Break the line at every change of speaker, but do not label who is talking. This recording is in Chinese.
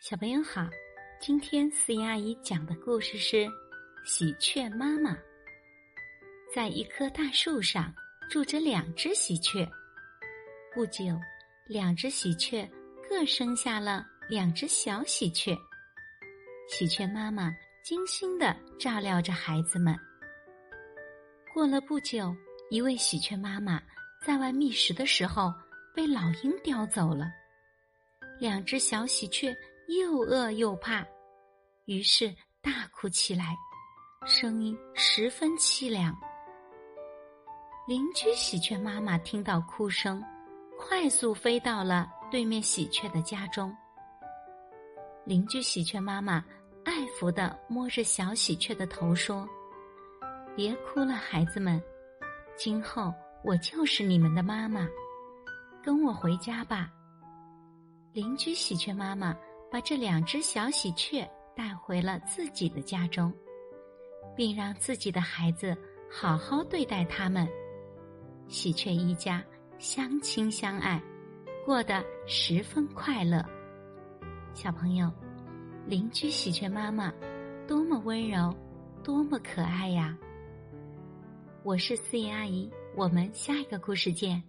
小朋友好，今天思怡阿姨讲的故事是《喜鹊妈妈》。在一棵大树上住着两只喜鹊，不久，两只喜鹊各生下了两只小喜鹊。喜鹊妈妈精心的照料着孩子们。过了不久，一位喜鹊妈妈在外觅食的时候被老鹰叼走了，两只小喜鹊。又饿又怕，于是大哭起来，声音十分凄凉。邻居喜鹊妈妈听到哭声，快速飞到了对面喜鹊的家中。邻居喜鹊妈妈爱抚的摸着小喜鹊的头说：“别哭了，孩子们，今后我就是你们的妈妈，跟我回家吧。”邻居喜鹊妈妈。把这两只小喜鹊带回了自己的家中，并让自己的孩子好好对待他们。喜鹊一家相亲相爱，过得十分快乐。小朋友，邻居喜鹊妈妈多么温柔，多么可爱呀！我是思妍阿姨，我们下一个故事见。